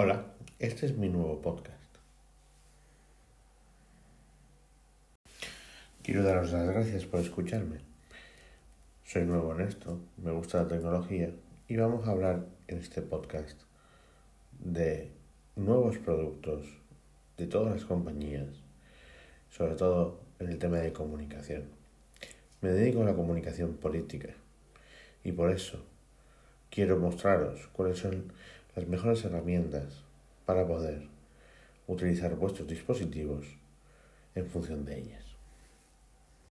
Hola, este es mi nuevo podcast. Quiero daros las gracias por escucharme. Soy nuevo en esto, me gusta la tecnología y vamos a hablar en este podcast de nuevos productos de todas las compañías, sobre todo en el tema de comunicación. Me dedico a la comunicación política y por eso quiero mostraros cuáles son las mejores herramientas para poder utilizar vuestros dispositivos en función de ellas.